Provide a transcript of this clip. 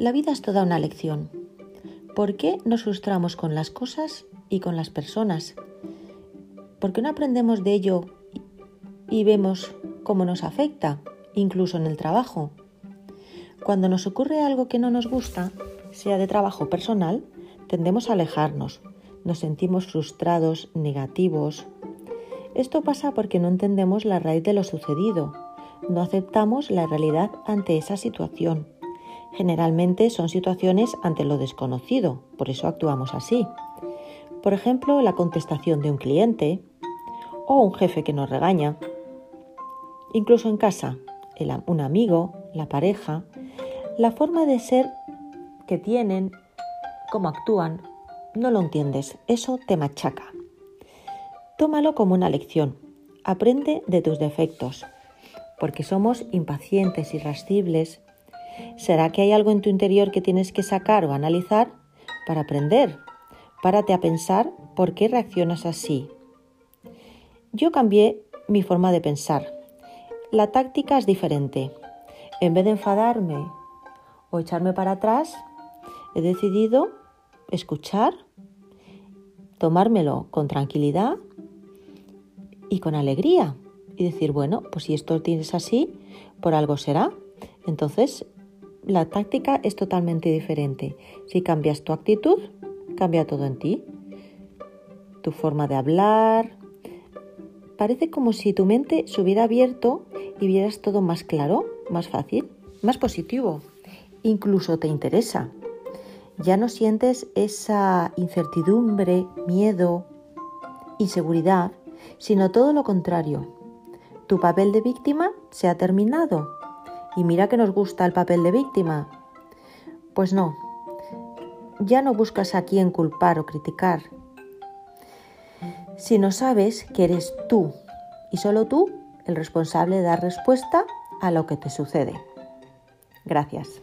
La vida es toda una lección. ¿Por qué nos frustramos con las cosas y con las personas? ¿Por qué no aprendemos de ello y vemos cómo nos afecta, incluso en el trabajo? Cuando nos ocurre algo que no nos gusta, sea de trabajo personal, tendemos a alejarnos, nos sentimos frustrados, negativos. Esto pasa porque no entendemos la raíz de lo sucedido, no aceptamos la realidad ante esa situación Generalmente son situaciones ante lo desconocido, por eso actuamos así. Por ejemplo, la contestación de un cliente o un jefe que nos regaña. Incluso en casa, un amigo, la pareja, la forma de ser que tienen, cómo actúan, no lo entiendes, eso te machaca. Tómalo como una lección, aprende de tus defectos, porque somos impacientes, irascibles, ¿Será que hay algo en tu interior que tienes que sacar o analizar para aprender? Párate a pensar por qué reaccionas así. Yo cambié mi forma de pensar. La táctica es diferente. En vez de enfadarme o echarme para atrás, he decidido escuchar, tomármelo con tranquilidad y con alegría y decir, bueno, pues si esto tienes así, por algo será. Entonces la táctica es totalmente diferente. Si cambias tu actitud, cambia todo en ti. Tu forma de hablar. Parece como si tu mente se hubiera abierto y vieras todo más claro, más fácil, más positivo. Incluso te interesa. Ya no sientes esa incertidumbre, miedo, inseguridad, sino todo lo contrario. Tu papel de víctima se ha terminado y mira que nos gusta el papel de víctima. Pues no, ya no buscas a quién culpar o criticar, sino sabes que eres tú y solo tú el responsable de dar respuesta a lo que te sucede. Gracias.